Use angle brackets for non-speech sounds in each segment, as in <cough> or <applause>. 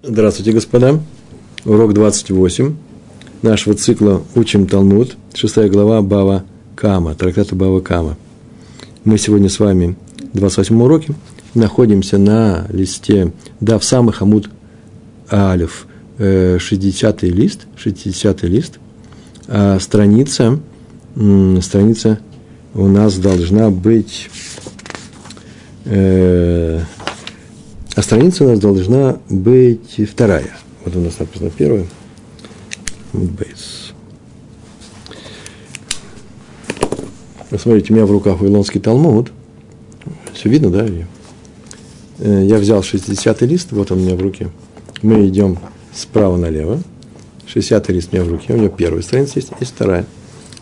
Здравствуйте, господа. Урок 28 нашего цикла «Учим Талмуд», шестая глава Бава Кама, трактата Бава Кама. Мы сегодня с вами в 28 уроке находимся на листе Дав Самых Амуд Алиф, 60 лист, 60 лист, а страница, страница у нас должна быть э, а страница у нас должна быть вторая. Вот у нас написано первая. Мудбейс. Смотрите, у меня в руках Вавилонский Талмуд. Все видно, да? Э, я взял 60-й лист, вот он у меня в руке. Мы идем справа налево. 60-й лист у меня в руке. У него первая страница есть, есть вторая.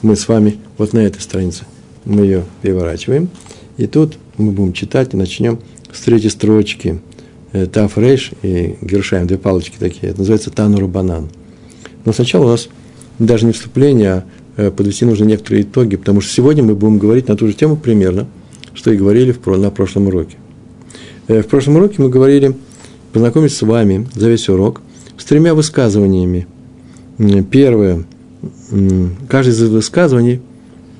Мы с вами вот на этой странице. Мы ее переворачиваем. И тут мы будем читать и начнем с третьей строчки – Таф Рейш и Гершаем, две палочки такие. Это называется Тануру Банан. Но сначала у нас даже не вступление, а э, подвести нужно некоторые итоги, потому что сегодня мы будем говорить на ту же тему примерно, что и говорили в, на прошлом уроке. Э, в прошлом уроке мы говорили, познакомиться с вами за весь урок с тремя высказываниями. Первое, каждое из высказываний,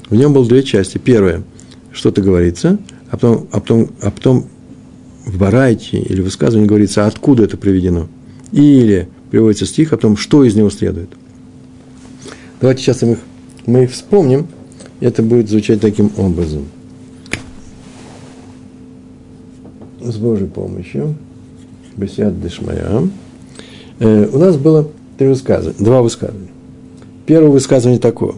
в нем было две части. Первое, что-то говорится, а потом, а потом, а потом в Барайте или в высказывании говорится, откуда это приведено. Или приводится стих о том, что из него следует. Давайте сейчас мы их, мы их вспомним. Это будет звучать таким образом. С Божьей помощью. Бесяд Дешмая. Э, у нас было три высказывания, два высказывания. Первое высказывание такое.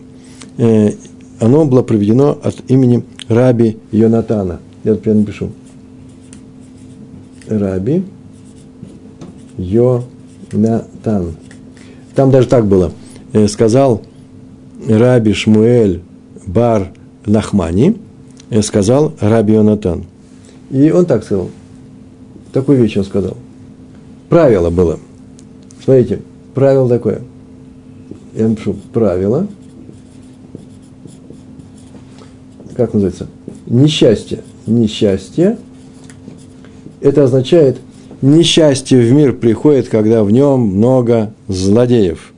Э, оно было проведено от имени Раби Йонатана. Я прямо напишу. Раби Йонатан. Там даже так было. Э, сказал Раби Шмуэль Бар Нахмани, э, сказал Раби Йонатан. И он так сказал. Такую вещь он сказал. Правило было. Смотрите, правило такое. Я напишу правило. Как называется? Несчастье. Несчастье это означает, несчастье в мир приходит, когда в нем много злодеев.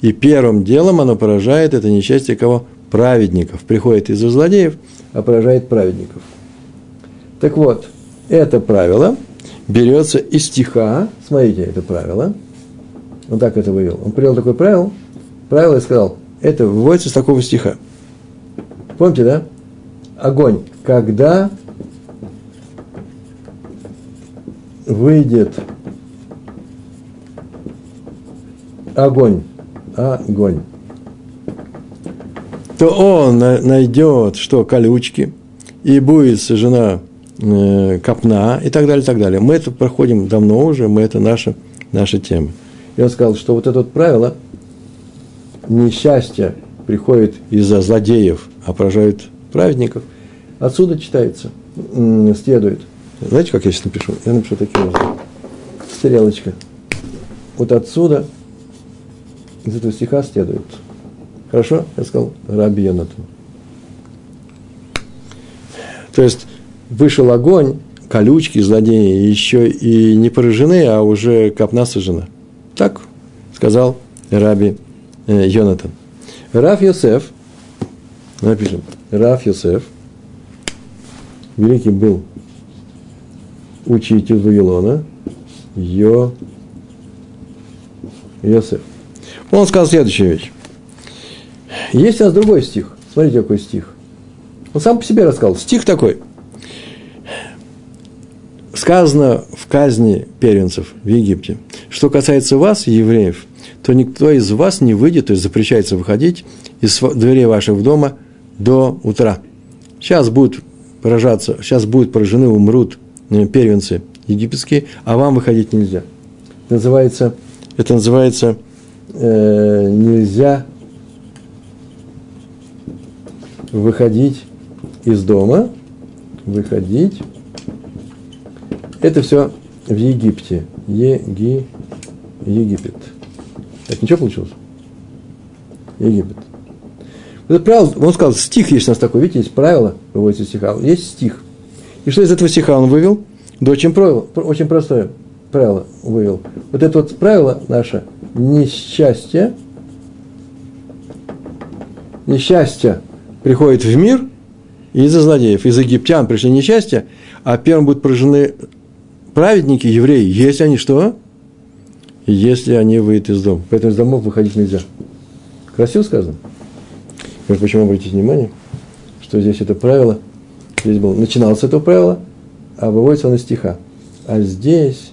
И первым делом оно поражает это несчастье кого? Праведников. Приходит из-за злодеев, а поражает праведников. Так вот, это правило берется из стиха. Смотрите, это правило. Он так это вывел. Он привел такое правило, правило и сказал, это выводится из такого стиха. Помните, да? Огонь. Когда выйдет огонь, огонь, то он найдет, что колючки, и будет сожжена э, копна и так далее, и так далее. Мы это проходим давно уже, мы это наша, наша тема. И он сказал, что вот это вот правило, несчастье приходит из-за злодеев, а поражают праведников, отсюда читается, следует – знаете, как я сейчас напишу? Я напишу таким образом. Стрелочка. Вот отсюда, из этого стиха следует. Хорошо? Я сказал Раби Йонатан. То есть, вышел огонь, колючки, злодеи еще и не поражены, а уже копна сожжена. Так сказал Раби э, Йонатан. Раф Йосеф, напишем, Раф Йосеф, великий был учитель Вавилона, Йо, Йосеф. Он сказал следующую вещь. Есть у нас другой стих. Смотрите, какой стих. Он сам по себе рассказал. Стих такой. Сказано в казни первенцев в Египте. Что касается вас, евреев, то никто из вас не выйдет, то есть запрещается выходить из дверей ваших дома до утра. Сейчас будут поражаться, сейчас будут поражены, умрут первенцы египетские, а вам выходить нельзя. Это называется, это называется э, нельзя выходить из дома, выходить. Это все в Египте. Еги, Египет. Так, ничего получилось? Египет. Это правило, он сказал, стих есть у нас такой, видите, есть правило, выводится стиха, есть стих. И что из этого стиха он вывел? Да очень, про, очень простое. правило вывел. Вот это вот правило наше несчастье, несчастье приходит в мир из-за злодеев. Из египтян пришли несчастья, а первым будут поражены праведники, евреи, если они что? Если они выйдут из дома. Поэтому из домов выходить нельзя. Красиво сказано? Почему обратите внимание, что здесь это правило, здесь было, начиналось это правило, а выводится оно из стиха. А здесь,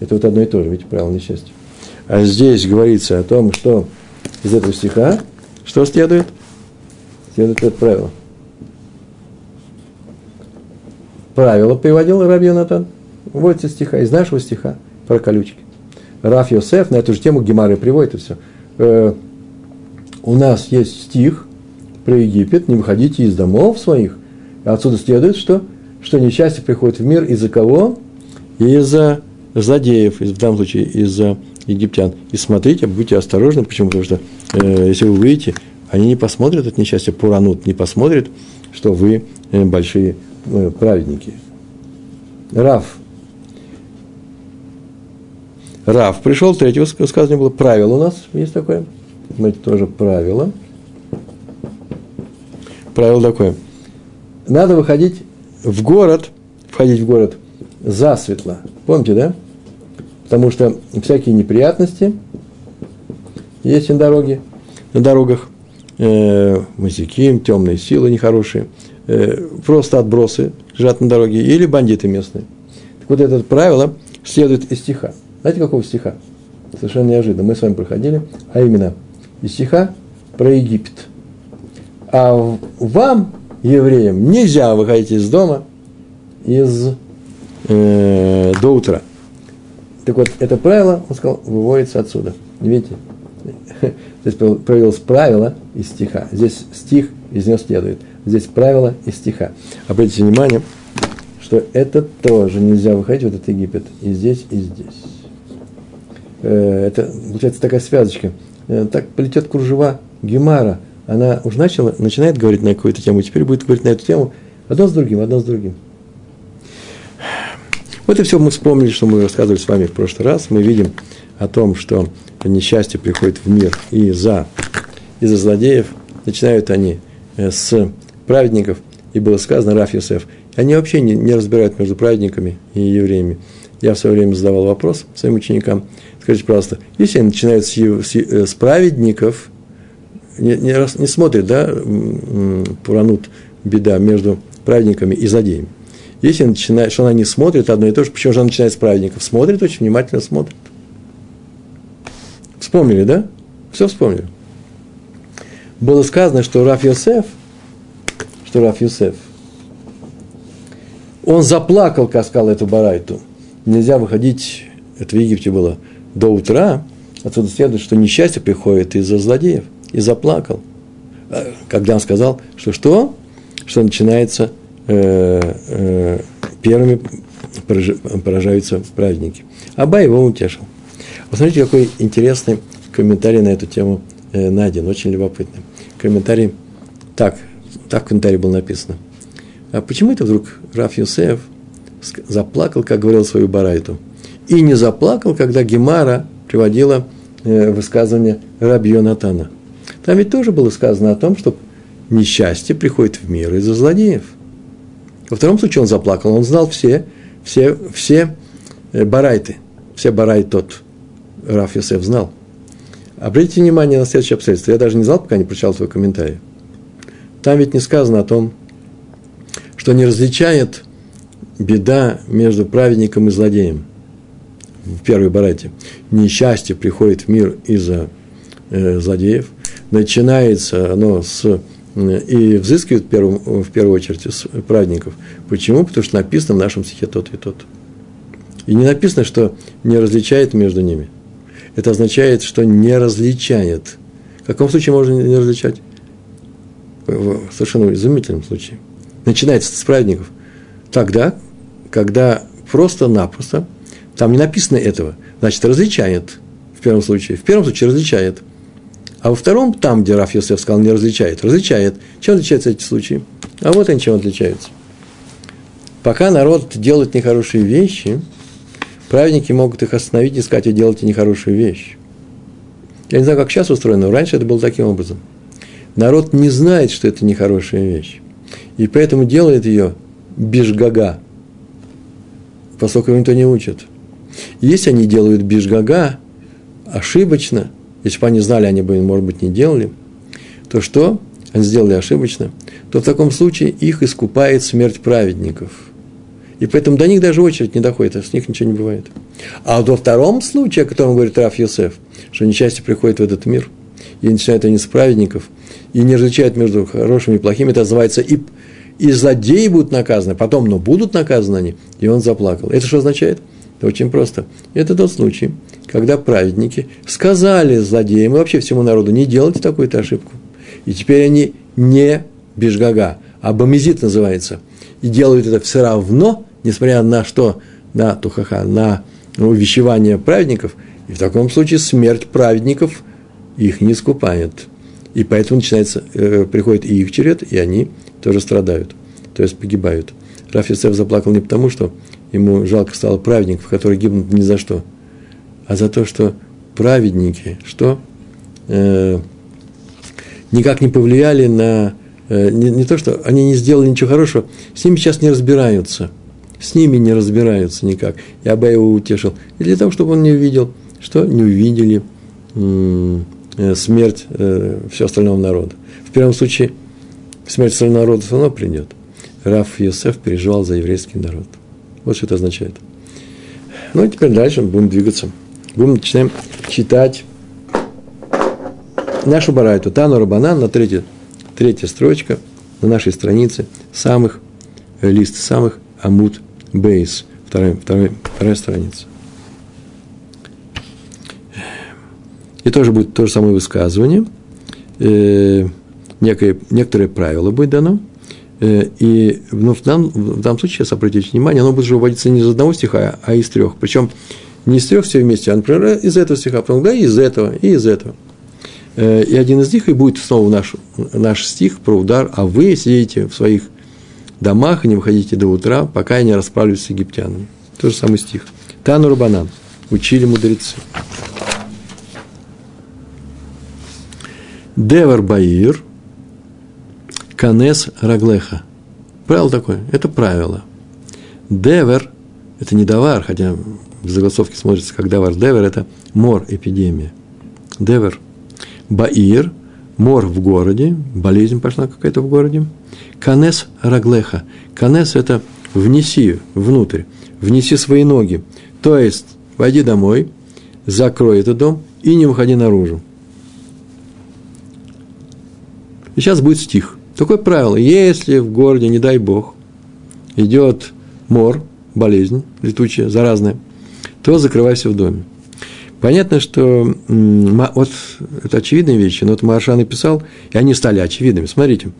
это вот одно и то же, видите, правило несчастья. А здесь говорится о том, что из этого стиха, что следует? Следует это правило. Правило приводил Раби Натан. Вот из стиха, из нашего стиха про колючки. Раф Йосеф на эту же тему Гемары приводит и все. Э, у нас есть стих про Египет, не выходите из домов своих. Отсюда следует, что, что несчастье приходит в мир из-за кого? Из-за злодеев, в данном случае из-за египтян. И смотрите, будьте осторожны, почему? Потому что э, если вы выйдете, они не посмотрят это несчастье, пуранут, не посмотрят, что вы э, большие э, праведники. Раф. Раф пришел, третьего сказания было, правило у нас есть такое, смотрите, тоже правило. Правило такое. Надо выходить в город, входить в город засветло. Помните, да? Потому что всякие неприятности есть на дороге, на дорогах. Э, мазики, темные силы нехорошие, э, просто отбросы лежат на дороге, или бандиты местные. Так вот это правило следует из стиха. Знаете, какого стиха? Совершенно неожиданно. Мы с вами проходили, а именно из стиха про Египет. А вам, евреям, нельзя выходить из дома из, э, до утра. Так вот, это правило, он сказал, выводится отсюда. Видите? <laughs> Здесь провелось правило из стиха. Здесь стих из него следует. Здесь правило из стиха. Обратите внимание, что это тоже нельзя выходить, вот этот Египет, и здесь, и здесь. Э, это, получается, такая связочка. Э, так полетет кружева Гемара, она уже начала, начинает говорить на какую-то тему, теперь будет говорить на эту тему одно с другим, одно с другим. Вот и все мы вспомнили, что мы рассказывали с вами в прошлый раз. Мы видим о том, что несчастье приходит в мир из-за из злодеев. Начинают они э, с праведников, и было сказано Раф Йосеф. Они вообще не, не разбирают между праведниками и евреями. Я в свое время задавал вопрос своим ученикам. Скажите, пожалуйста, если они начинают с, с, э, с праведников, не, не, не смотрят, да, пуранут беда между праведниками и злодеями. Если начинает, что она не смотрит одно и то же, почему же она начинает с праведников? Смотрит, очень внимательно смотрит. Вспомнили, да? Все вспомнили. Было сказано, что Раф Йосеф, что Раф Йосеф, он заплакал, как сказал эту барайту. Нельзя выходить, это в Египте было, до утра. Отсюда следует, что несчастье приходит из-за злодеев. И заплакал. Э, когда он сказал, что что? Что начинается э, э, первыми поражаются праздники. Аба его утешил. Посмотрите, какой интересный комментарий на эту тему э, найден, очень любопытный. Комментарий, так, так в комментарии было написано. А почему это вдруг Раф Юсеф заплакал, как говорил свою барайту, и не заплакал, когда Гемара приводила э, высказывание Раби Натана? Там ведь тоже было сказано о том, что несчастье приходит в мир из-за злодеев – во втором случае он заплакал, он знал все, все, все э, барайты, все барай тот, Раф Йосеф знал. Обратите внимание на следующее обстоятельство. Я даже не знал, пока не прочитал твой комментарий. Там ведь не сказано о том, что не различает беда между праведником и злодеем. В первой барайте. Несчастье приходит в мир из-за э, злодеев. Начинается оно с и взыскивают в первую, в первую очередь с праведников. Почему? Потому что написано в нашем стихе тот и тот. И не написано, что не различает между ними. Это означает, что не различает. В каком случае можно не различать? В совершенно изумительном случае. Начинается с праведников. Тогда, когда просто-напросто, там не написано этого, значит, различает в первом случае. В первом случае различает – а во втором, там, где Раф Йосеф сказал, не различает, различает. Чем отличаются эти случаи? А вот они чем отличаются. Пока народ делает нехорошие вещи, праведники могут их остановить и сказать, вы делаете нехорошую вещь. Я не знаю, как сейчас устроено, но раньше это было таким образом. Народ не знает, что это нехорошая вещь. И поэтому делает ее бишгага, поскольку его никто не учит. Если они делают бишгага ошибочно, если бы они знали, они бы, может быть, не делали, то что? Они сделали ошибочно, то в таком случае их искупает смерть праведников. И поэтому до них даже очередь не доходит, а с них ничего не бывает. А во втором случае, о котором говорит Раф Йосеф, что несчастье приходит в этот мир, и начинают они с праведников, и не различают между хорошими и плохими, это называется и, и злодеи будут наказаны, потом, но будут наказаны они, и он заплакал. Это что означает? Это очень просто. Это тот случай, когда праведники сказали злодеям и вообще всему народу, не делайте такую-то ошибку. И теперь они не бежгага, а бомизит называется. И делают это все равно, несмотря на что, на тухаха, на увещевание праведников, и в таком случае смерть праведников их не искупает. И поэтому начинается, э, приходит и их черед, и они тоже страдают, то есть погибают. Раф Йосеф заплакал не потому, что ему жалко стало праведников, которые гибнут ни за что, а за то, что праведники, что э, никак не повлияли на, э, не, не то, что они не сделали ничего хорошего, с ними сейчас не разбираются, с ними не разбираются никак. Я бы его утешил. И для того, чтобы он не увидел, что не увидели э, смерть э, всего остального народа. В первом случае смерть остального народа все равно придет. Раф Йосеф переживал за еврейский народ. Вот что это означает. Ну, и теперь дальше будем двигаться. Будем начинаем читать нашу барайту. Тану Рабанан на третья, третья строчка на нашей странице самых э, лист, самых Амут Бейс. Вторая, вторая, вторая страница. И тоже будет то же самое высказывание. Э, некое, некоторое правило будет дано – и ну, в, данном, в данном случае, сейчас обратите внимание, оно будет же выводиться не из одного стиха, а из трех. Причем не из трех все вместе, а, например, из этого стиха, потом, да, и из этого, и из этого. Э, и один из них и будет снова наш, наш стих про удар, а вы сидите в своих домах и не выходите до утра, пока я не расправлюсь с египтянами. Тот же самый стих. Тану Рабанан. Учили мудрецы. Девар Баир – Канес Раглеха. Правило такое, это правило. Девер – это не давар, хотя без огласовки смотрится как דבר. דבר – это мор, эпидемия. דבר. בעיר – мор в городе, болезнь пошла какая-то в городе. Канес Раглеха. Канес – это внеси внутрь, внеси свои ноги. То есть, войди домой, закрой этот дом и не выходи наружу. И сейчас будет стих. Такое правило. Если в городе, не дай бог, идет мор, болезнь летучая, заразная, то закрывайся в доме. Понятно, что вот это очевидные вещи, но вот Марша написал, и они стали очевидными. Смотрите,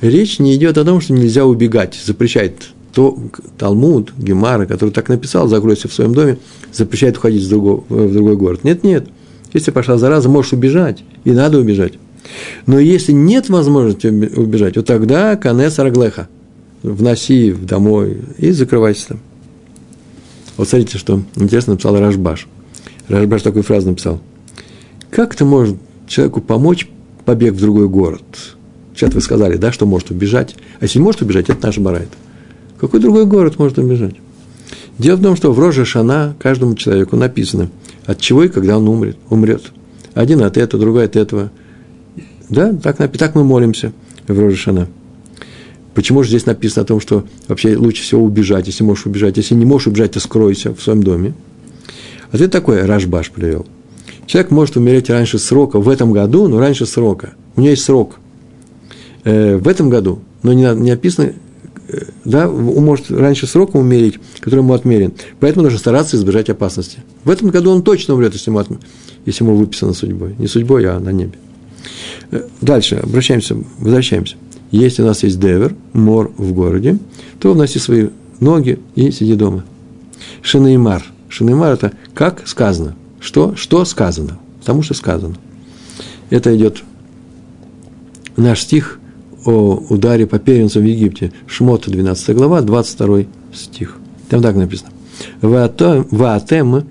речь не идет о том, что нельзя убегать, запрещает то Талмуд, Гемара, который так написал, закройся в своем доме, запрещает уходить в другой, в другой город. Нет, нет. Если пошла зараза, можешь убежать, и надо убежать. Но если нет возможности убежать, вот тогда конец арглеха. Вноси домой и закрывайся там. Вот смотрите, что интересно написал Рашбаш. Рашбаш такую фразу написал. Как ты можешь человеку помочь побег в другой город? Сейчас вы сказали, да, что может убежать. А если не может убежать, это наш барайт. Какой другой город может убежать? Дело в том, что в Роже Шана каждому человеку написано, от чего и когда он умрет. умрет. Один от этого, другой от этого – да, так, так мы молимся в Рожешана. Почему же здесь написано о том, что вообще лучше всего убежать, если можешь убежать? Если не можешь убежать, то скройся в своем доме. Ответ такой, Рашбаш привел. Человек может умереть раньше срока в этом году, но раньше срока. У него есть срок. Э, в этом году, но не, не описано, э, да, он может раньше срока умереть, который ему отмерен. Поэтому нужно стараться избежать опасности. В этом году он точно умрет, если ему, если ему выписано судьбой. Не судьбой, а на небе. Дальше, обращаемся, возвращаемся. Если у нас есть девер, мор в городе, то вноси свои ноги и сиди дома. Шинеймар. Шинеймар – это как сказано. Что? Что сказано? Потому что сказано. Это идет наш стих о ударе по первенцам в Египте. Шмота, 12 глава, 22 стих. Там так написано. Ваатем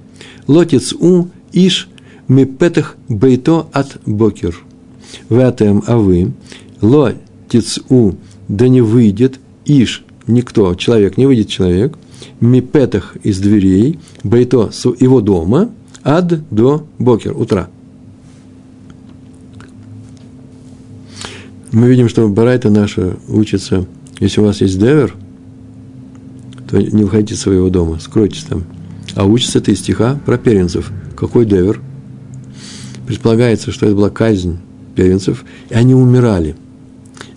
лотец у иш мипетах бейто от бокер. Ваатем, а вы, лотец у, да не выйдет иш, никто, человек, не выйдет человек, мипетах из дверей, бейто, его дома, ад до бокер, утра. Мы видим, что Барайта наша учится, если у вас есть девер, то не выходите из своего дома, скройтесь там. А учится это из стиха про первенцев. Какой девер? Предполагается, что это была казнь первенцев, и они умирали.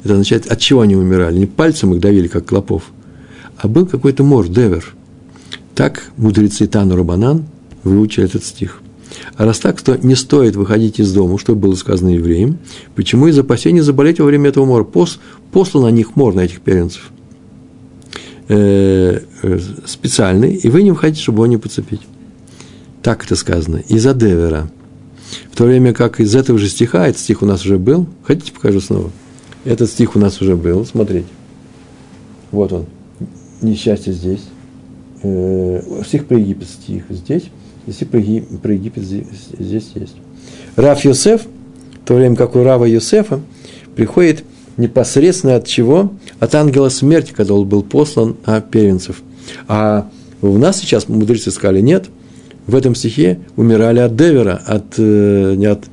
Это означает, от чего они умирали? Не пальцем их давили, как клопов, а был какой-то мор, девер. Так мудрецы Тану Рабанан выучили этот стих. А раз так, то не стоит выходить из дома, что было сказано евреям. Почему? Из опасения заболеть во время этого мора. Пос, послан на них мор, на этих первенцев. Э, э, специальный, и вы не выходите, чтобы его не подцепить. Так это сказано. Из-за Девера. В то время как из этого же стиха, этот стих у нас уже был. Хотите, покажу снова? Этот стих у нас уже был. Смотрите. Вот он. Несчастье здесь. Э, стих про Египет стих здесь. И стих про Египет здесь, есть. Раф Йосеф, в то время как у Рава Йосефа, приходит – непосредственно от чего? От ангела смерти, когда он был послан на первенцев. А у нас сейчас мудрецы сказали, нет, в этом стихе умирали от Девера, от, э, не, от,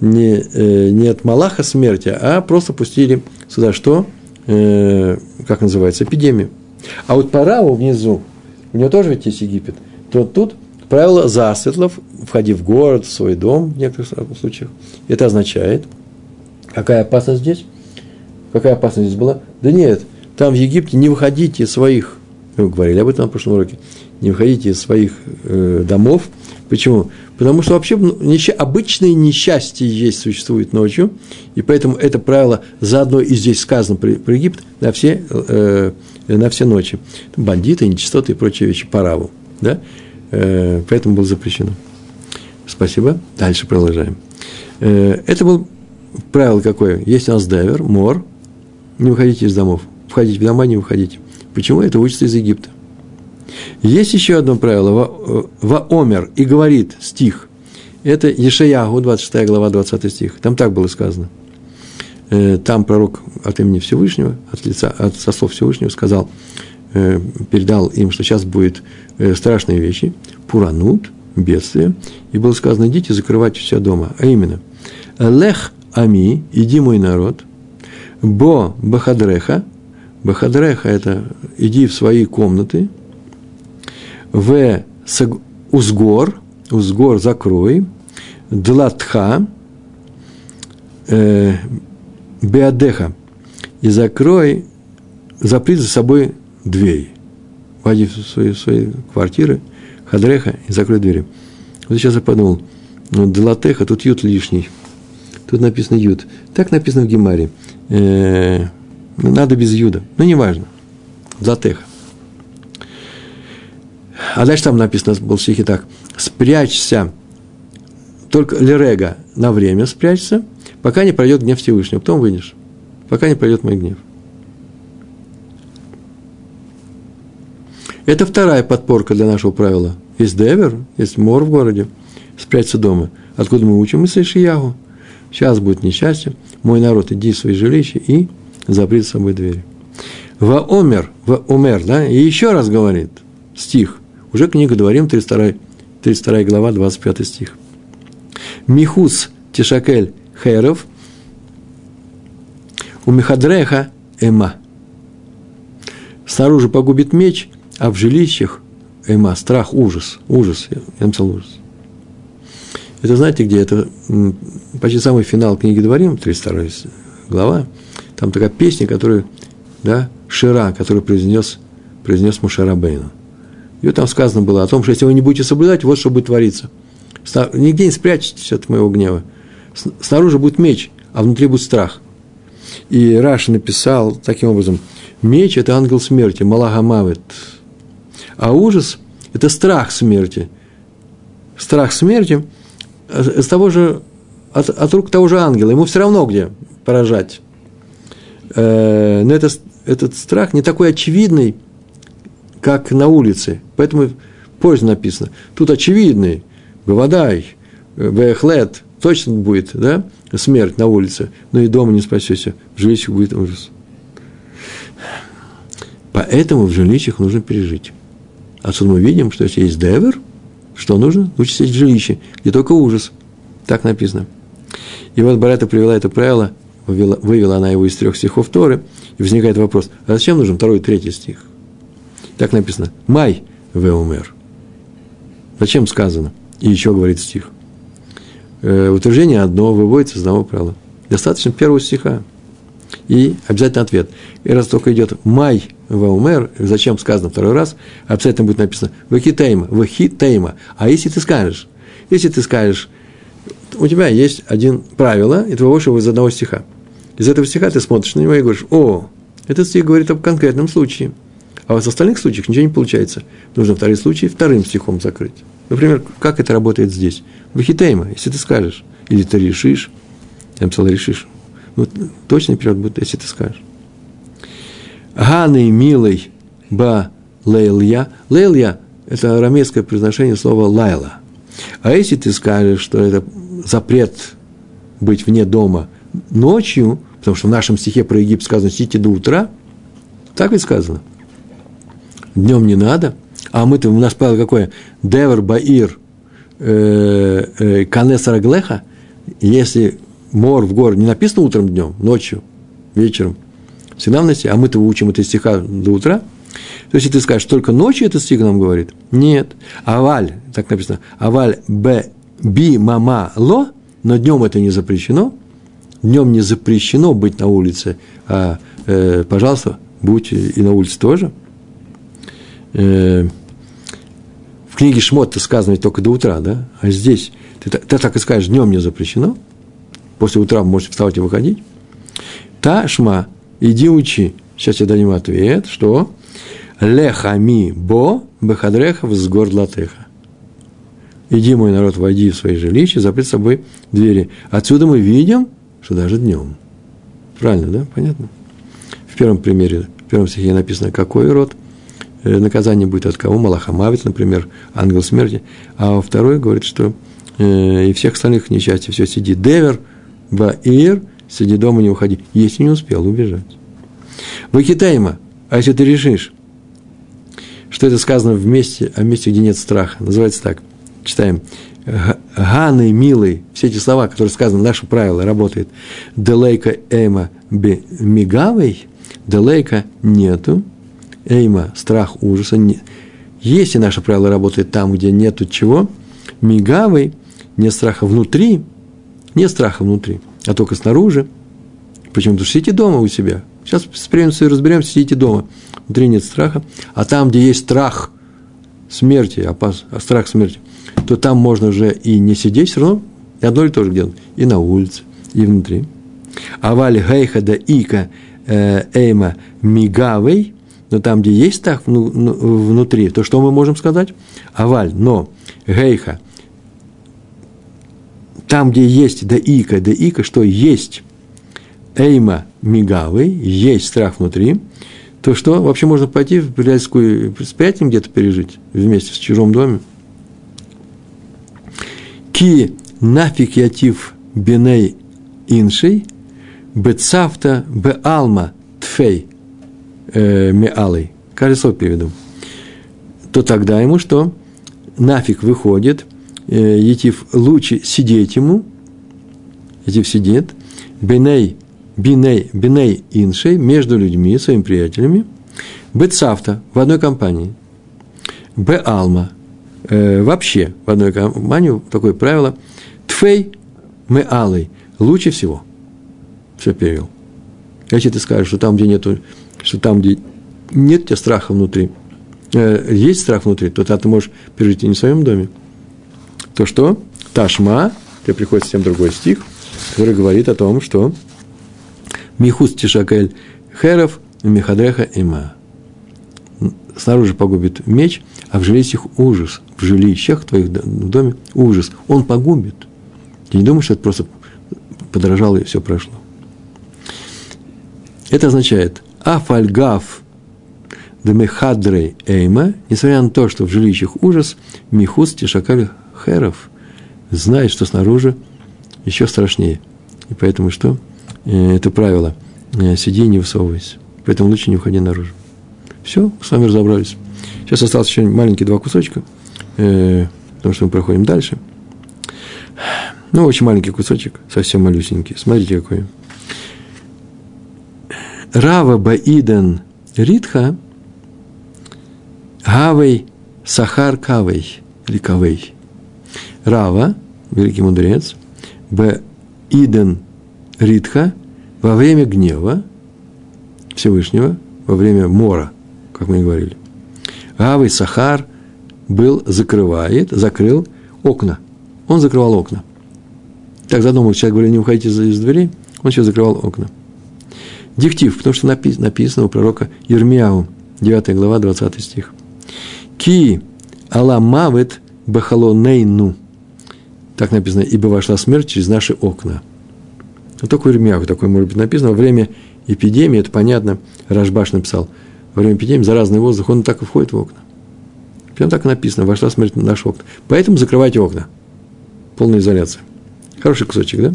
не, э, не от Малаха смерти, а просто пустили сюда что? Э, как называется? Эпидемию. А вот по Раву внизу, у него тоже ведь есть Египет, то тут правило засветлов, входи в город, в свой дом в некоторых случаях. Это означает, какая опасность здесь? Какая опасность здесь была? Да нет, там в Египте не выходите своих, мы говорили об этом на прошлом уроке, не выходите из своих э, домов. Почему? Потому что вообще ну, несча, обычное несчастье здесь существует ночью, и поэтому это правило заодно и здесь сказано про, про Египет на все, э, на все ночи. Бандиты, нечистоты и прочие вещи по раву. Да? Э, поэтому было запрещено. Спасибо. Дальше продолжаем. Э, это было правило какое? Есть у нас девер, мор, не выходите из домов. Входите в дома, не выходите. Почему? Это учится из Египта. Есть еще одно правило. Ваомер и говорит стих. Это Ешаягу, 26 глава, 20 стих. Там так было сказано. Э, там пророк от имени Всевышнего, от лица, от со слов Всевышнего сказал, э, передал им, что сейчас будет э, страшные вещи, пуранут, бедствие, и было сказано, идите закрывать все дома. А именно, лех ами, иди мой народ – Бо Бахадреха. Бахадреха – это иди в свои комнаты. В Узгор. Узгор закрой. Длатха. Э, Беадеха. И закрой, запри за собой дверь. Войди в свои, свои квартиры, хадреха, и закрой двери. Вот сейчас я подумал, ну, Делатеха, тут ют лишний. Тут написано ют. Так написано в Гемаре э, надо без юда, ну, неважно, Златеха. А дальше там написано, был стихи так, спрячься, только лерега на время спрячься, пока не пройдет гнев Всевышнего, потом выйдешь, пока не пройдет мой гнев. Это вторая подпорка для нашего правила. Есть девер, есть мор в городе, спрячься дома. Откуда мы учим? С Ишиягу. Сейчас будет несчастье. Мой народ, иди в свои жилища и запри за собой двери. Ваомер, Ваомер, да, и еще раз говорит стих. Уже книга Дворим, 32, 32 глава, 25 стих. Михус Тишакель Херов, у Михадреха Эма. Снаружи погубит меч, а в жилищах Эма, страх, ужас, ужас, я написал ужас. Это знаете где? Это почти самый финал книги Дворим, 32 глава. Там такая песня, которую, да, Шира, который произнес, произнес Мушарабейну. И там сказано было о том, что если вы не будете соблюдать, вот что будет твориться. Нигде не спрячетесь от моего гнева. Снаружи будет меч, а внутри будет страх. И Раша написал таким образом, меч – это ангел смерти, Малагамавит. А ужас – это страх смерти. Страх смерти – с того же, от, от рук того же ангела, ему все равно где поражать. Э, но это, этот страх не такой очевидный, как на улице. Поэтому позже написано. Тут очевидный, Гавадай, Вехлет, точно будет, да, смерть на улице, но и дома не спасешься, в жилищах будет ужас. Поэтому в жилищах нужно пережить. Отсюда мы видим, что если есть девер, что нужно? Лучше сидеть в жилище, где только ужас. Так написано. И вот Барата привела это правило, вывела, вывела она его из трех стихов Торы, и возникает вопрос, а зачем нужен второй и третий стих? Так написано, май в умер. Зачем сказано? И еще говорит стих. Э, утверждение одно выводится из одного правила. Достаточно первого стиха. И обязательно ответ. И раз только идет май в умер, зачем сказано второй раз, обязательно будет написано вахитейма, вахитейма. А если ты скажешь, если ты скажешь, у тебя есть один правило, и ты выводишь его из одного стиха. Из этого стиха ты смотришь на него и говоришь, о, этот стих говорит об конкретном случае. А в остальных случаях ничего не получается. Нужно второй случай вторым стихом закрыть. Например, как это работает здесь? Вахитейма, если ты скажешь, или ты решишь, я написал решишь. Ну, точный перевод будет, если ты скажешь. Ганы милый ба лейлья. Лейлья – это арамейское произношение слова лайла. А если ты скажешь, что это запрет быть вне дома ночью, потому что в нашем стихе про Египет сказано «сидите до утра», так ведь сказано. Днем не надо. А мы-то, у нас правило какое? Девер баир э, э, канес раглеха. Если мор в гор не написано утром, днем, ночью, вечером, всегда в носе, а мы-то учим это стиха до утра, то есть, ты скажешь, только ночью этот стих нам говорит, нет. Аваль, так написано, аваль б би мама ло, но днем это не запрещено, днем не запрещено быть на улице, а, э, пожалуйста, будь и на улице тоже. Э, в книге Шмот это сказано только до утра, да? А здесь ты, ты так и скажешь, днем не запрещено, после утра можете вставать и выходить. Та шма, иди учи. Сейчас я дам ответ, что лехами бо бехадреха взгор латеха. Иди, мой народ, войди в свои жилища, запри с собой двери. Отсюда мы видим, что даже днем. Правильно, да? Понятно? В первом примере, в первом стихе написано, какой род наказание будет от кого? Малахамавит, например, ангел смерти. А второй говорит, что э, и всех остальных несчастья все сиди. Девер, баир, сиди дома, не уходи. Если не успел убежать. Выкитаема, а если ты решишь, что это сказано в месте, о месте, где нет страха, называется так – читаем, Ганы, милый, все эти слова, которые сказаны, наше правило работает. Делейка эйма мигавей, делейка нету, эйма, страх, ужаса. Не. Если наше правило работает там, где нету чего, мигавей, не страха внутри, не страха внутри, а только снаружи. Почему? Потому что сидите дома у себя. Сейчас с преемством разберемся, сидите дома. Внутри нет страха. А там, где есть страх смерти, опас, страх смерти, то там можно уже и не сидеть, все равно и одно и то же делать. И на улице, и внутри. Аваль гейха да ика э, эйма мигавей, но там, где есть так внутри, то что мы можем сказать? Аваль, но гейха, там, где есть да ика, да ика, что есть эйма мигавей, есть страх внутри, то что вообще можно пойти в приятельскую спрятать где-то пережить вместе в чужом доме? ки нафиг ятив беней иншей, бецавта беалма тфей э, меалой. Колесо переведу. То тогда ему что? Нафиг выходит, э, етив лучше сидеть ему, етив сидит, беней, биней, беней иншей, между людьми, своими приятелями, бецавта в одной компании, беалма – э, вообще в одной компании такое правило «тфей мы алый» – лучше всего. Все перевел. Если ты скажешь, что там, где нету, что там, где нет у тебя страха внутри, э, есть страх внутри, то ты можешь пережить и не в своем доме. То что? Ташма, тебе приходит совсем другой стих, который говорит о том, что Михус Тишакель Херов Михадреха Има. Снаружи погубит меч, а в жилищах ужас, в жилищах твоих в доме ужас. Он погубит. Ты не думаешь, что это просто подорожало и все прошло. Это означает афальгав Демехадрей Эйма, несмотря на то, что в жилищах ужас, Михус Тишакаль Херов знает, что снаружи еще страшнее. И поэтому что? Э, это правило. Э, сиди и не высовывайся. Поэтому лучше не уходи наружу. Все, с вами разобрались. Сейчас осталось еще маленькие два кусочка, э, потому что мы проходим дальше. Ну, очень маленький кусочек, совсем малюсенький. Смотрите, какой. Рава Баиден Ритха – Гавей Сахар Кавей, или Кавей. Рава, великий мудрец, Б. Ритха, во время гнева Всевышнего, во время мора, как мы и говорили. Гавей Сахар был, закрывает, закрыл окна. Он закрывал окна. Так задумал, человек говорил, не уходите из дверей, он сейчас закрывал окна. Диктив, потому что написано у пророка Ермияу, 9 глава, 20 стих. Ки аламавет бахалонейну. Так написано, ибо вошла смерть через наши окна. Вот только в Ирмиях такое может быть написано. Во время эпидемии, это понятно, Рашбаш написал, во время эпидемии заразный воздух, он так и входит в окна. Прям так и написано, вошла смерть в наши окна. Поэтому закрывайте окна. Полная изоляция. Хороший кусочек, да?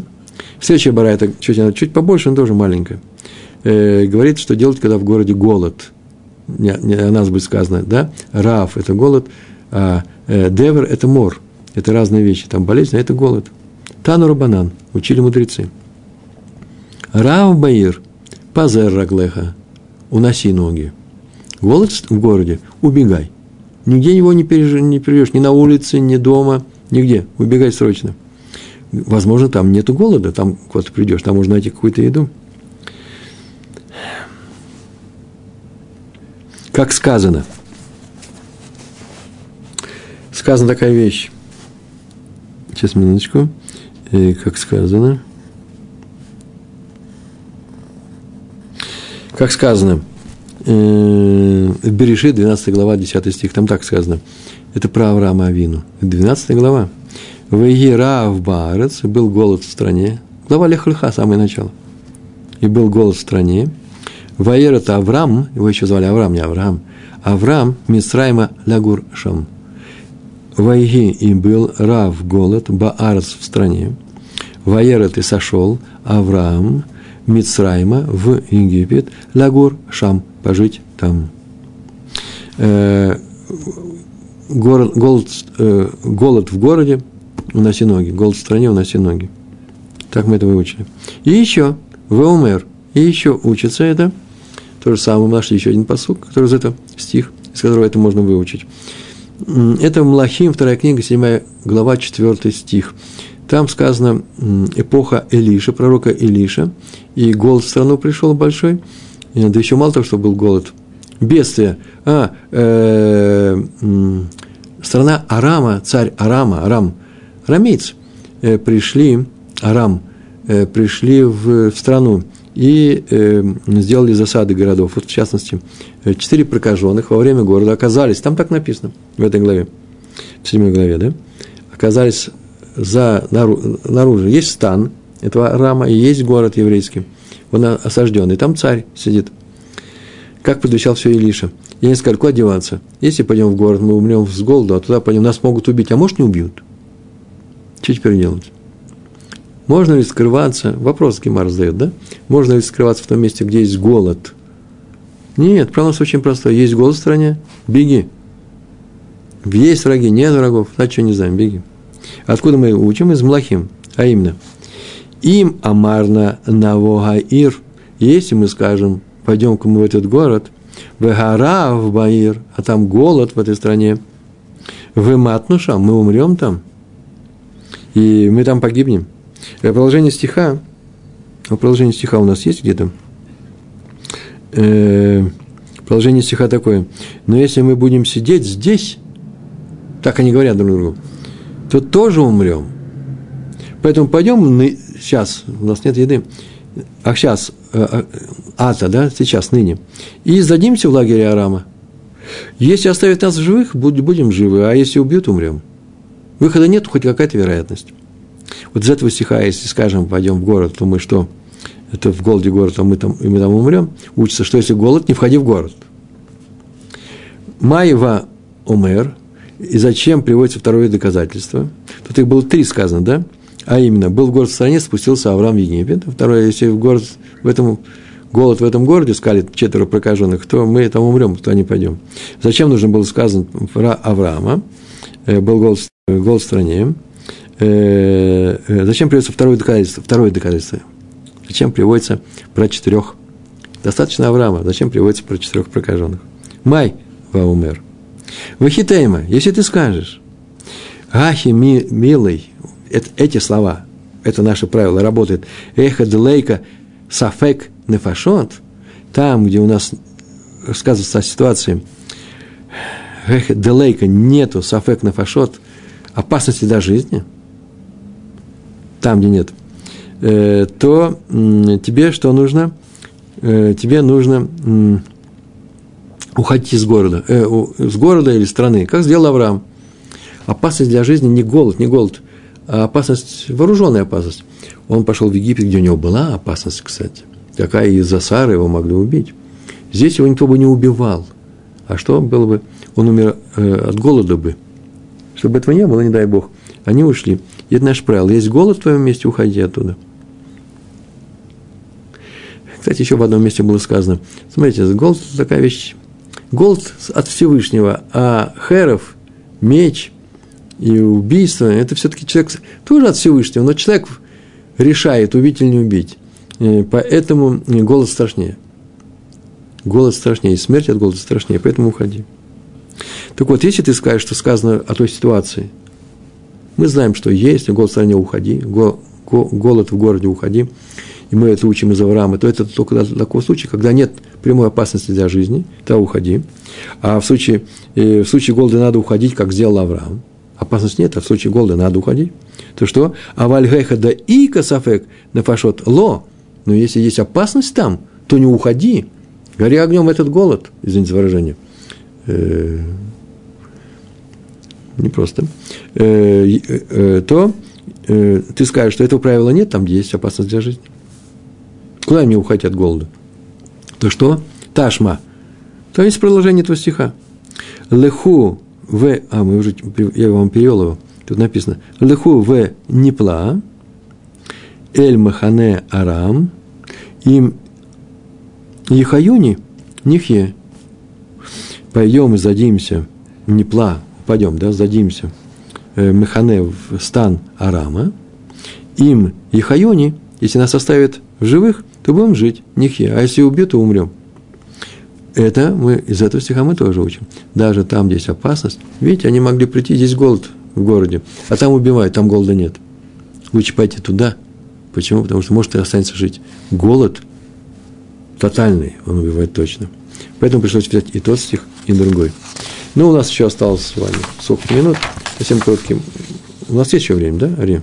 Следующая бара, это чуть, она чуть побольше, но тоже маленькая. Э, говорит, что делать, когда в городе голод не, не о нас будет сказано, да, Рав – это голод, а э, Девер – это мор, это разные вещи, там болезнь, а это голод. Тану Рабанан, учили мудрецы. Рав Баир, Пазер Раглеха, уноси ноги. Голод в городе, убегай. Нигде его не, переж... не переживешь, ни на улице, ни дома, нигде. Убегай срочно. Возможно, там нету голода, там куда-то придешь, там можно найти какую-то еду. Как сказано. Сказана такая вещь. Сейчас, минуточку. И как сказано. Как сказано. Э, в Берешит, 12 глава, 10 стих, там так сказано. Это про Авраама Авину. 12 глава. Вегира в Баарец, был голод в стране. Глава Лехлиха, самое начало. И был голод в стране. Ваер это Авраам, его еще звали Авраам, не Авраам. Авраам Мисрайма Лягур Шам. Вайги и был Рав голод, Баарц в стране. Ваерет и сошел Авраам Мицрайма в Египет, Лягур Шам, пожить там. Э, город, голод, э, голод в городе, уноси ноги. Голод в стране, уноси ноги. Так мы это выучили. И еще, Веумер, и еще учится это – то же самое мы нашли еще один посук, который из этого стих, из которого это можно выучить. Это Млахим, вторая книга, седьмая глава, четвертый стих. Там сказано эпоха Илиша, пророка Илиша, и голод в страну пришел большой, да еще мало того, что был голод, бедствие. А, э, страна Арама, царь Арама, Арам, арамейц, э, пришли, Арам, э, пришли в, в страну, и э, сделали засады городов. Вот, в частности, э, четыре прокаженных во время города оказались, там так написано в этой главе, в седьмой главе, да, оказались за, наружу. Есть стан этого рама, и есть город еврейский. Он осажденный, там царь сидит. Как предвещал все Илиша. И они сказали, куда одеваться? Если пойдем в город, мы умрем с голоду, а туда пойдем, нас могут убить, а может не убьют. Что теперь делать? Можно ли скрываться, вопрос Гемар задает, да? Можно ли скрываться в том месте, где есть голод? Нет, правило очень простой. Есть голод в стране, беги. Есть враги, нет врагов, значит, не знаем, беги. Откуда мы учим? Из Млахим, а именно. Им амарна навогаир. Если мы скажем, пойдем-ка мы в этот город, вегара в Баир, а там голод в этой стране, в Матнуша, мы умрем там, и мы там погибнем – продолжение стиха, а продолжение стиха у нас есть где-то? Э, продолжение стиха такое. Но если мы будем сидеть здесь, так они говорят друг другу, то тоже умрем. Поэтому пойдем сейчас, у нас нет еды, а сейчас, э, э, ата, да, сейчас, ныне, и сдадимся в лагере Арама. Если оставят нас в живых, будем живы, а если убьют, умрем. Выхода нет, хоть какая-то вероятность. Вот из этого стиха, если, скажем, пойдем в город, то мы что? Это в голоде город, а мы там, и мы там умрем. Учится, что если голод, не входи в город. Майва Омер, и зачем приводится второе доказательство? Тут их было три сказано, да? А именно, был город в стране, спустился Авраам в Египет. Второе, если в город, в этом, голод в этом городе, сказали четверо прокаженных, то мы там умрем, то не пойдем. Зачем нужно было сказано про Авраама? Э, был голод, голод в стране. Э, э, зачем приводится второе доказательство? Второе доказательство. Зачем приводится про четырех? Достаточно Авраама. Зачем приводится про четырех прокаженных? Май ваумер. Вахитейма, если ты скажешь, Ахи, ми, милый, это, эти слова, это наше правило, работает. Эхо делейка сафек нефашот, там, где у нас сказывается о ситуации, эхо делейка нету сафек нефашот, опасности для жизни, там, где нет, э, то тебе что нужно? Э, тебе нужно уходить из города, э, города или страны, как сделал Авраам. Опасность для жизни не голод, не голод, а опасность, вооруженная опасность. Он пошел в Египет, где у него была опасность, кстати. Такая из-за Сары его могли убить. Здесь его никто бы не убивал. А что было бы? Он умер э, от голода бы. Чтобы этого не было, не дай Бог. Они ушли. Это наше правило. Есть голод в твоем месте, уходи оттуда. Кстати, еще в одном месте было сказано. Смотрите, голод – такая вещь. Голод от Всевышнего, а херов, меч – и убийство, это все-таки человек тоже от Всевышнего, но человек решает, убить или не убить. Поэтому голод страшнее. Голод страшнее, и смерть от голода страшнее, поэтому уходи. Так вот, если ты скажешь, что сказано о той ситуации, мы знаем, что есть, голод в стране уходи, голод в городе уходи, и мы это учим из Авраама, то это только для такого случая, когда нет прямой опасности для жизни, то уходи. А в случае, э, в случае голода надо уходить, как сделал Авраам – опасности нет, а в случае голода надо уходить, то что? А вальгеха да и касафек нафашот ло, но если есть опасность там, то не уходи, гори огнем этот голод, извините за выражение. Э, не просто. Э, э, то ты скажешь, что этого правила нет, там, есть опасность для жизни. Куда мне уходить от голода? То что? Ташма. То есть продолжение этого стиха. Леху в, а мы уже, я вам перевел его, тут написано, леху в непла, эль махане арам, им ехаюни нихе. Пойдем и задимся, непла, пойдем, да, задимся, э, махане в стан арама, им ехаюни, если нас оставят в живых, то будем жить, нихе, а если убьют, то умрем. Это мы, из этого стиха мы тоже учим. Даже там, где есть опасность, видите, они могли прийти, здесь голод в городе, а там убивают, там голода нет. Лучше пойти туда. Почему? Потому что, может, и останется жить. Голод тотальный, он убивает точно. Поэтому пришлось взять и тот стих, и другой. Ну, у нас еще осталось с вами сколько минут, совсем короткий. У нас есть еще время, да, Ари?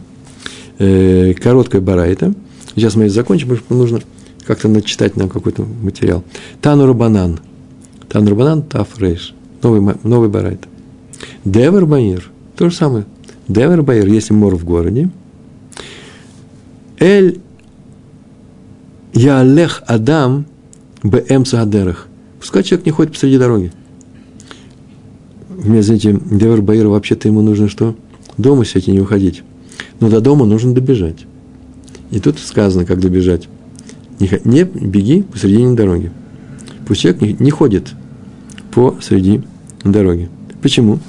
Э, короткая барайта. Сейчас мы закончим, потому что нужно как-то начитать нам какой-то материал. Тану Рабанан. תנו רבנן, תו ריש. Новый, новый барайта. דבר בעיר. То же самое. דבר בעיר, если мор в городе. אל יהלך אדם באמצע הדרך. Пускай человек не ходит посреди дороги. Мне, знаете, דבר בעיר, вообще-то ему нужно что? Дома сидеть и не уходить. Но до дома нужно добежать. И тут сказано, как добежать. Не, не беги посредине дороги. Пусть человек не, не ходит по среди дороги. Почему?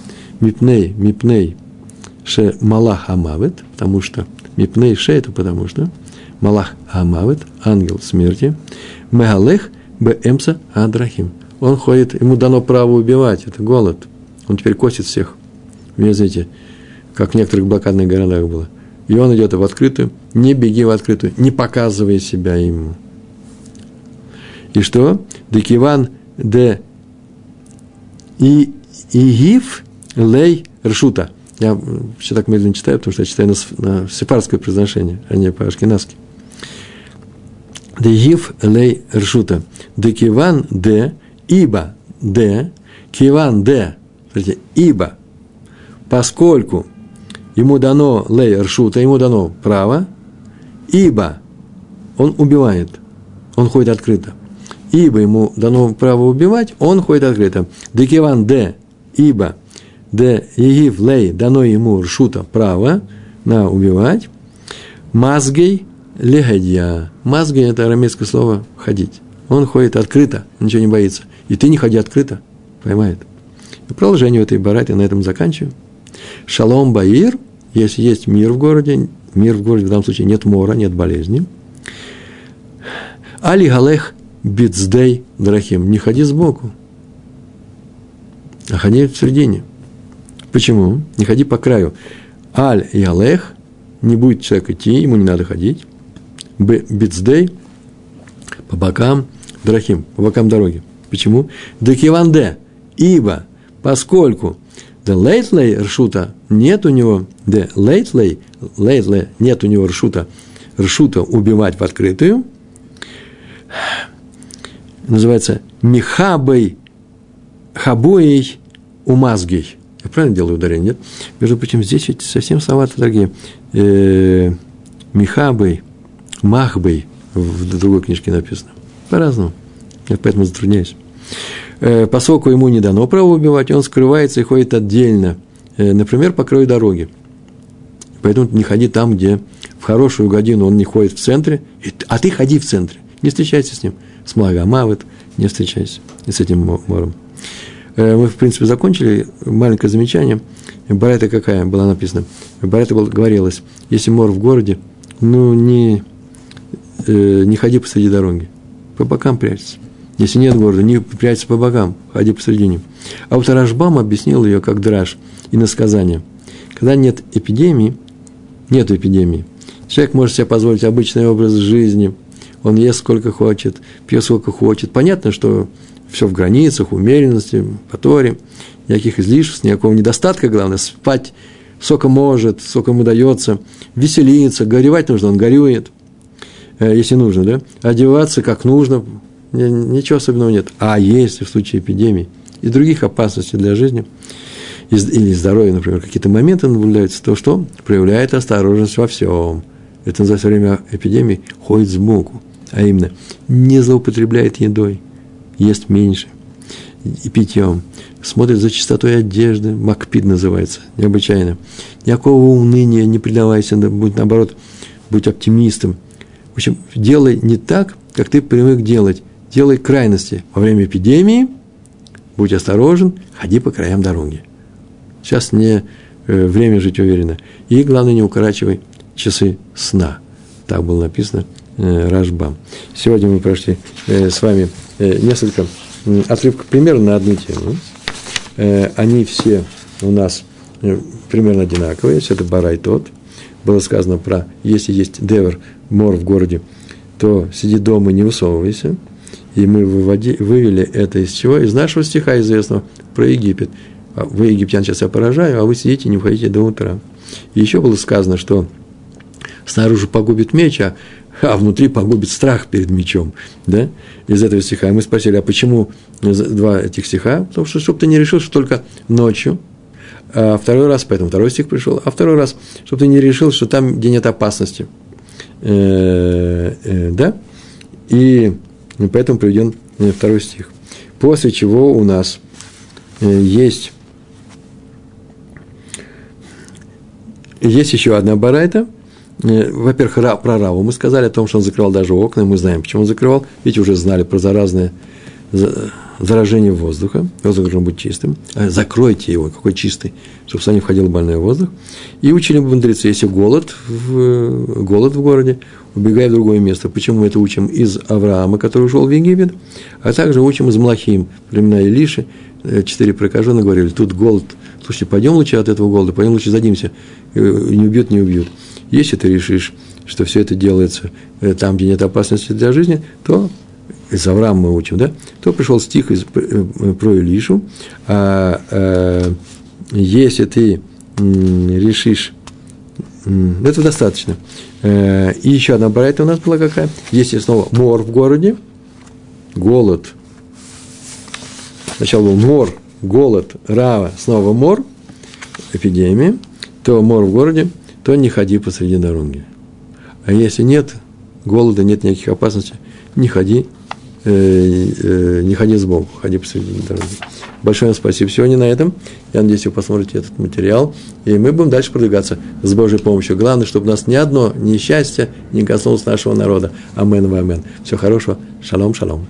Мипней, мипней, ше малах амавет, потому что мипней ше это потому что малах амавет, ангел смерти, мегалех бемса адрахим. Он ходит, ему дано право убивать, это голод. Он теперь косит всех. Вы знаете, как в некоторых блокадных городах было. И он идет в открытую, не беги в открытую, не показывай себя ему. И что? Декиван де и игив лей ршута. Я все так медленно читаю, потому что я читаю на, на сефарское произношение, а не по-ашкенадски. Дегив лей ршута. Декиван де, ибо де, киван де, смотрите, ибо, поскольку ему дано лей ршута, ему дано право, ибо он убивает, он ходит открыто – ибо ему дано право убивать, он ходит открыто. Декиван де, ибо де егив лей дано ему ршута право на убивать. Мазгей легадья. Мазгей – это арамейское слово «ходить». Он ходит открыто, ничего не боится. И ты не ходи открыто, поймает. И продолжение этой барайты на этом заканчиваю. Шалом Баир, если есть мир в городе, мир в городе в данном случае нет мора, нет болезни. Али Галех Бицдей Драхим, не ходи сбоку, а ходи в середине. Почему? Не ходи по краю. Аль Ялех, не будет человек идти, ему не надо ходить. Б. Бицдей, по бокам Драхим, по бокам дороги. Почему? Декиванде, ибо, поскольку да лейтлей ршута нет у него, да лейтлей, лейтлей нет у него ршута, ршута убивать в открытую, называется михабой хабоей умазгей. Я правильно делаю ударение, нет? Между прочим, здесь ведь совсем слова-то дорогие. Э, михабой, махбой в другой книжке написано. По-разному. Я поэтому затрудняюсь. Э, поскольку ему не дано право убивать, он скрывается и ходит отдельно. Э, например, по краю дороги. Поэтому не ходи там, где в хорошую годину он не ходит в центре, а ты ходи в центре. Не встречайся с ним. С Малагамавит не встречайся. И с этим мором. Э, мы, в принципе, закончили. Маленькое замечание. Барайта какая была написана? Барайта говорилось, если мор в городе, ну, не, не ходи посреди дороги. По бокам прячься. Если нет города, не прячься по бокам, ходи посредине. А вот Рашбам объяснил ее как драж и насказание. Когда нет эпидемии, нет эпидемии, человек может себе позволить обычный образ жизни, он ест сколько хочет, пьет сколько хочет. Понятно, что все в границах, умеренности, по Торе, никаких излишеств, никакого недостатка, главное, спать сколько может, сколько ему дается, веселиться, горевать нужно, он горюет, э, если нужно, да, одеваться как нужно, ничего особенного нет. А если в случае эпидемии и других опасностей для жизни или здоровья, например, какие-то моменты наблюдаются, то что? Проявляет осторожность во всем. Это называется время эпидемии ходит сбоку, а именно не злоупотребляет едой, ест меньше и питьем, смотрит за чистотой одежды, макпид называется, необычайно. Никакого уныния не предавайся, будь наоборот, будь оптимистом. В общем, делай не так, как ты привык делать, делай крайности. Во время эпидемии будь осторожен, ходи по краям дороги. Сейчас не э, время жить уверенно. И главное, не укорачивай часы сна. Так было написано э, Рашбам. Сегодня мы прошли э, с вами несколько э, отрывков примерно на одну тему. Они все у нас примерно одинаковые. Все это Барай тот. Было сказано про, если есть девер, мор в городе, то сиди дома не высовывайся. И мы выводи, вывели это из чего? Из нашего стиха известного про Египет. А вы, египтян, сейчас я поражаю, а вы сидите и не входите до утра. И еще было сказано, что снаружи погубит меч, а, а внутри погубит страх перед мечом. Да? Из этого стиха. И мы спросили, а почему два этих стиха? Потому что, чтобы ты не решил, что только ночью, а второй раз, поэтому второй стих пришел, а второй раз, чтобы ты не решил, что там, где нет опасности. Э, э, да? И и поэтому приведен э, второй стих. После чего у нас э, есть, есть еще одна барайта. Э, во-первых, про Раву мы сказали о том, что он закрывал даже окна, мы знаем, почему он закрывал, ведь уже знали про заразные заражение воздуха, воздух должен быть чистым, закройте его, какой чистый, чтобы сюда не входил больной воздух. И учили мудрецы, если голод в, голод в городе, убегай в другое место. Почему мы это учим из Авраама, который ушел в Египет, а также учим из Млахим, времена Илиши, э, четыре прокаженных говорили, тут голод, слушайте, пойдем лучше от этого голода, пойдем лучше задимся, э, не убьют, не убьют. Если ты решишь, что все это делается э, там, где нет опасности для жизни, то из Авраама мы учим, да, то пришел стих из, про Илишу, а, а, если ты решишь это достаточно. Э, и еще одна барайта у нас была какая? Если снова мор в городе, голод. Сначала был мор, голод, рава, снова мор, эпидемия, то мор в городе, то не ходи посреди дороги. А если нет голода, нет никаких опасностей, не ходи э, э, не ходи сбоку, ходи посередине дороги. Большое вам спасибо сегодня на этом. Я надеюсь, вы посмотрите этот материал. И мы будем дальше продвигаться с Божьей помощью. Главное, чтобы нас ни одно несчастье не коснулось нашего народа. Амен, амен. Всего хорошего. Шалом, шалом.